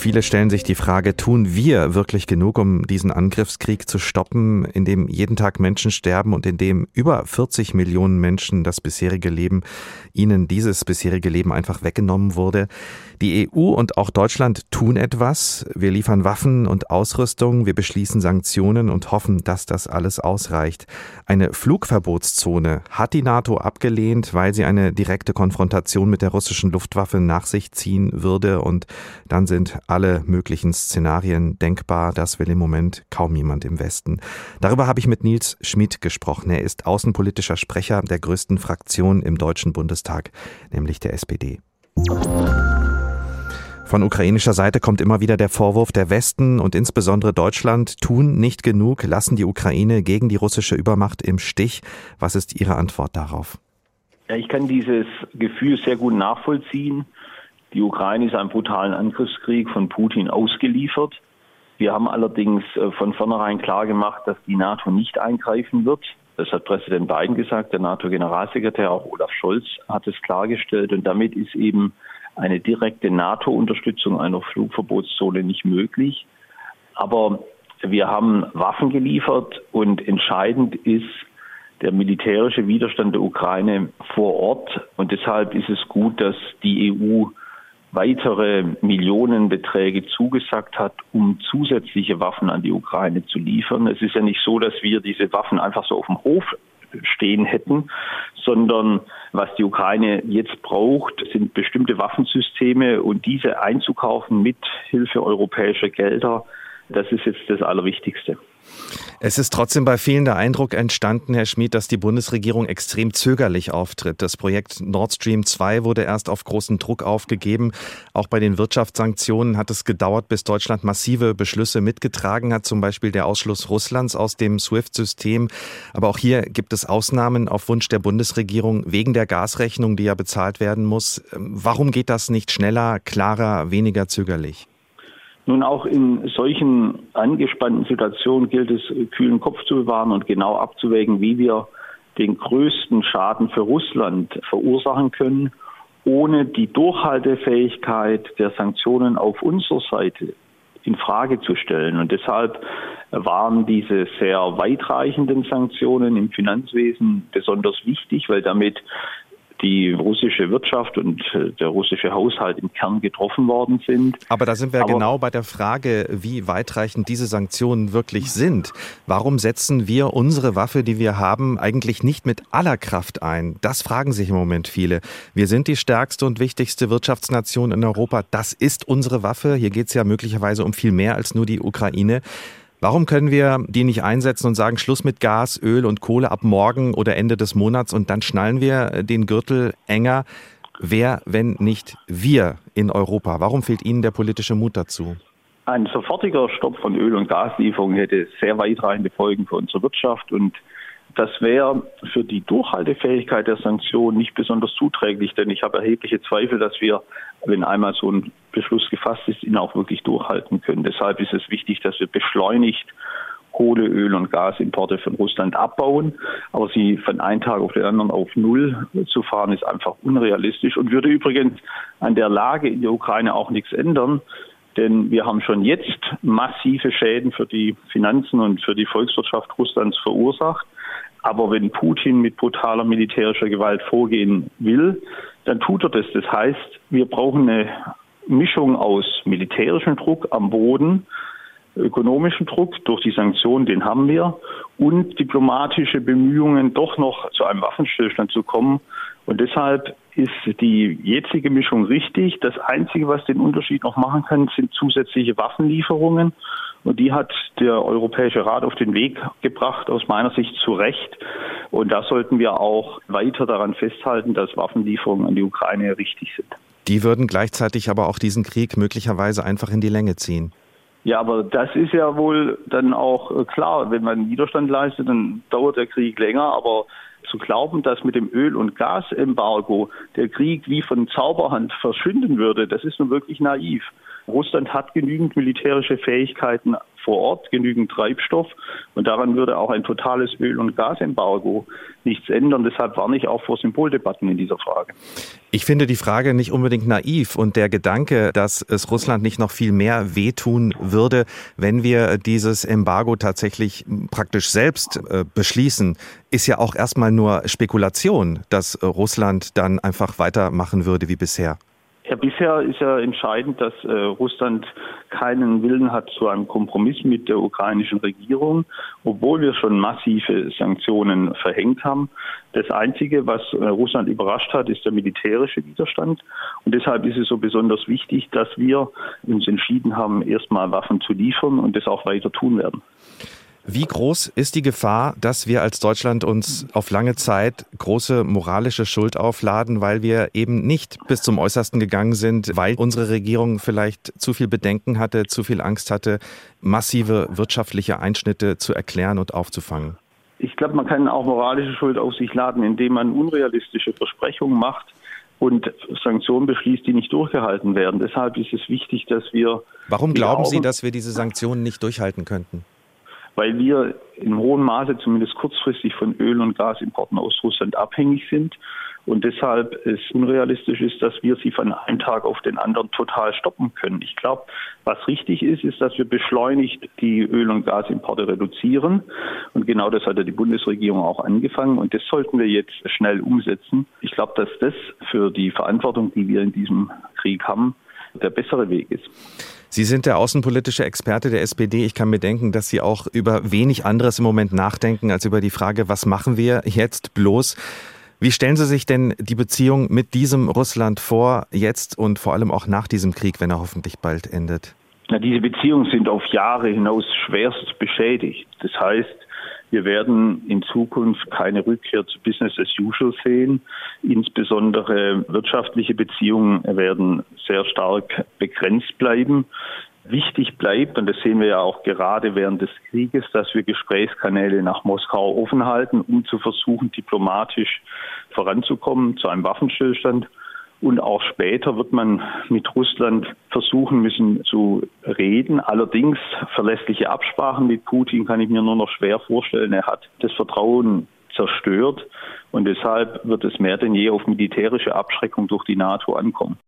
Viele stellen sich die Frage, tun wir wirklich genug, um diesen Angriffskrieg zu stoppen, in dem jeden Tag Menschen sterben und in dem über 40 Millionen Menschen das bisherige Leben, ihnen dieses bisherige Leben einfach weggenommen wurde? Die EU und auch Deutschland tun etwas. Wir liefern Waffen und Ausrüstung, wir beschließen Sanktionen und hoffen, dass das alles ausreicht. Eine Flugverbotszone hat die NATO abgelehnt, weil sie eine direkte Konfrontation mit der russischen Luftwaffe nach sich ziehen würde und dann sind alle möglichen Szenarien denkbar. Das will im Moment kaum jemand im Westen. Darüber habe ich mit Nils Schmid gesprochen. Er ist außenpolitischer Sprecher der größten Fraktion im Deutschen Bundestag, nämlich der SPD. Von ukrainischer Seite kommt immer wieder der Vorwurf, der Westen und insbesondere Deutschland tun nicht genug, lassen die Ukraine gegen die russische Übermacht im Stich. Was ist Ihre Antwort darauf? Ja, ich kann dieses Gefühl sehr gut nachvollziehen. Die Ukraine ist einem brutalen Angriffskrieg von Putin ausgeliefert. Wir haben allerdings äh, von vornherein klar gemacht, dass die NATO nicht eingreifen wird. Das hat Präsident Biden gesagt, der NATO-Generalsekretär, auch Olaf Scholz hat es klargestellt. Und damit ist eben eine direkte NATO-Unterstützung einer Flugverbotszone nicht möglich. Aber wir haben Waffen geliefert und entscheidend ist der militärische Widerstand der Ukraine vor Ort. Und deshalb ist es gut, dass die EU weitere Millionenbeträge zugesagt hat, um zusätzliche Waffen an die Ukraine zu liefern. Es ist ja nicht so, dass wir diese Waffen einfach so auf dem Hof stehen hätten, sondern was die Ukraine jetzt braucht, sind bestimmte Waffensysteme und diese einzukaufen mit Hilfe europäischer Gelder, das ist jetzt das Allerwichtigste. Es ist trotzdem bei vielen der Eindruck entstanden, Herr Schmid, dass die Bundesregierung extrem zögerlich auftritt. Das Projekt Nord Stream 2 wurde erst auf großen Druck aufgegeben. Auch bei den Wirtschaftssanktionen hat es gedauert, bis Deutschland massive Beschlüsse mitgetragen hat, zum Beispiel der Ausschluss Russlands aus dem SWIFT-System. Aber auch hier gibt es Ausnahmen auf Wunsch der Bundesregierung wegen der Gasrechnung, die ja bezahlt werden muss. Warum geht das nicht schneller, klarer, weniger zögerlich? Nun, auch in solchen angespannten Situationen gilt es, kühlen Kopf zu bewahren und genau abzuwägen, wie wir den größten Schaden für Russland verursachen können, ohne die Durchhaltefähigkeit der Sanktionen auf unserer Seite in Frage zu stellen. Und deshalb waren diese sehr weitreichenden Sanktionen im Finanzwesen besonders wichtig, weil damit die russische Wirtschaft und äh, der russische Haushalt im Kern getroffen worden sind. Aber da sind wir Aber genau bei der Frage, wie weitreichend diese Sanktionen wirklich sind. Warum setzen wir unsere Waffe, die wir haben, eigentlich nicht mit aller Kraft ein? Das fragen sich im Moment viele. Wir sind die stärkste und wichtigste Wirtschaftsnation in Europa. Das ist unsere Waffe. Hier geht es ja möglicherweise um viel mehr als nur die Ukraine. Warum können wir die nicht einsetzen und sagen, Schluss mit Gas, Öl und Kohle ab morgen oder Ende des Monats und dann schnallen wir den Gürtel enger? Wer, wenn nicht wir in Europa? Warum fehlt Ihnen der politische Mut dazu? Ein sofortiger Stopp von Öl- und Gaslieferungen hätte sehr weitreichende Folgen für unsere Wirtschaft und das wäre für die Durchhaltefähigkeit der Sanktionen nicht besonders zuträglich, denn ich habe erhebliche Zweifel, dass wir, wenn einmal so ein Beschluss gefasst ist, ihn auch wirklich durchhalten können. Deshalb ist es wichtig, dass wir beschleunigt Kohle, Öl und Gasimporte von Russland abbauen. Aber sie von einem Tag auf den anderen auf Null zu fahren, ist einfach unrealistisch und würde übrigens an der Lage in der Ukraine auch nichts ändern. Denn wir haben schon jetzt massive Schäden für die Finanzen und für die Volkswirtschaft Russlands verursacht. Aber wenn Putin mit brutaler militärischer Gewalt vorgehen will, dann tut er das. Das heißt, wir brauchen eine Mischung aus militärischem Druck am Boden, ökonomischem Druck durch die Sanktionen, den haben wir, und diplomatische Bemühungen, doch noch zu einem Waffenstillstand zu kommen. Und deshalb ist die jetzige Mischung richtig. Das Einzige, was den Unterschied noch machen kann, sind zusätzliche Waffenlieferungen. Und die hat der Europäische Rat auf den Weg gebracht, aus meiner Sicht zu Recht. Und da sollten wir auch weiter daran festhalten, dass Waffenlieferungen an die Ukraine richtig sind. Die würden gleichzeitig aber auch diesen Krieg möglicherweise einfach in die Länge ziehen. Ja, aber das ist ja wohl dann auch klar. Wenn man Widerstand leistet, dann dauert der Krieg länger. Aber zu glauben, dass mit dem Öl- und Gasembargo der Krieg wie von Zauberhand verschwinden würde, das ist nun wirklich naiv. Russland hat genügend militärische Fähigkeiten vor Ort genügend Treibstoff und daran würde auch ein totales Öl- und Gasembargo nichts ändern. Deshalb warne ich auch vor Symboldebatten in dieser Frage. Ich finde die Frage nicht unbedingt naiv und der Gedanke, dass es Russland nicht noch viel mehr wehtun würde, wenn wir dieses Embargo tatsächlich praktisch selbst äh, beschließen, ist ja auch erstmal nur Spekulation, dass Russland dann einfach weitermachen würde wie bisher. Ja, bisher ist ja entscheidend, dass äh, Russland keinen Willen hat zu einem Kompromiss mit der ukrainischen Regierung, obwohl wir schon massive Sanktionen verhängt haben. Das Einzige, was äh, Russland überrascht hat, ist der militärische Widerstand. Und deshalb ist es so besonders wichtig, dass wir uns entschieden haben, erstmal Waffen zu liefern und das auch weiter tun werden. Wie groß ist die Gefahr, dass wir als Deutschland uns auf lange Zeit große moralische Schuld aufladen, weil wir eben nicht bis zum Äußersten gegangen sind, weil unsere Regierung vielleicht zu viel Bedenken hatte, zu viel Angst hatte, massive wirtschaftliche Einschnitte zu erklären und aufzufangen? Ich glaube, man kann auch moralische Schuld auf sich laden, indem man unrealistische Versprechungen macht und Sanktionen beschließt, die nicht durchgehalten werden. Deshalb ist es wichtig, dass wir. Warum glauben Sie, dass wir diese Sanktionen nicht durchhalten könnten? Weil wir in hohem Maße zumindest kurzfristig von Öl- und Gasimporten aus Russland abhängig sind und deshalb es unrealistisch ist, dass wir sie von einem Tag auf den anderen total stoppen können. Ich glaube, was richtig ist, ist, dass wir beschleunigt die Öl- und Gasimporte reduzieren. Und genau das hat ja die Bundesregierung auch angefangen. Und das sollten wir jetzt schnell umsetzen. Ich glaube, dass das für die Verantwortung, die wir in diesem Krieg haben, der bessere Weg ist. Sie sind der außenpolitische Experte der SPD. Ich kann mir denken, dass Sie auch über wenig anderes im Moment nachdenken als über die Frage, was machen wir jetzt bloß? Wie stellen Sie sich denn die Beziehung mit diesem Russland vor, jetzt und vor allem auch nach diesem Krieg, wenn er hoffentlich bald endet? Na, diese Beziehungen sind auf Jahre hinaus schwerst beschädigt. Das heißt, wir werden in Zukunft keine Rückkehr zu Business as usual sehen. Insbesondere wirtschaftliche Beziehungen werden sehr stark begrenzt bleiben. Wichtig bleibt, und das sehen wir ja auch gerade während des Krieges, dass wir Gesprächskanäle nach Moskau offen halten, um zu versuchen, diplomatisch voranzukommen zu einem Waffenstillstand. Und auch später wird man mit Russland versuchen müssen zu reden. Allerdings verlässliche Absprachen mit Putin kann ich mir nur noch schwer vorstellen. Er hat das Vertrauen zerstört und deshalb wird es mehr denn je auf militärische Abschreckung durch die NATO ankommen.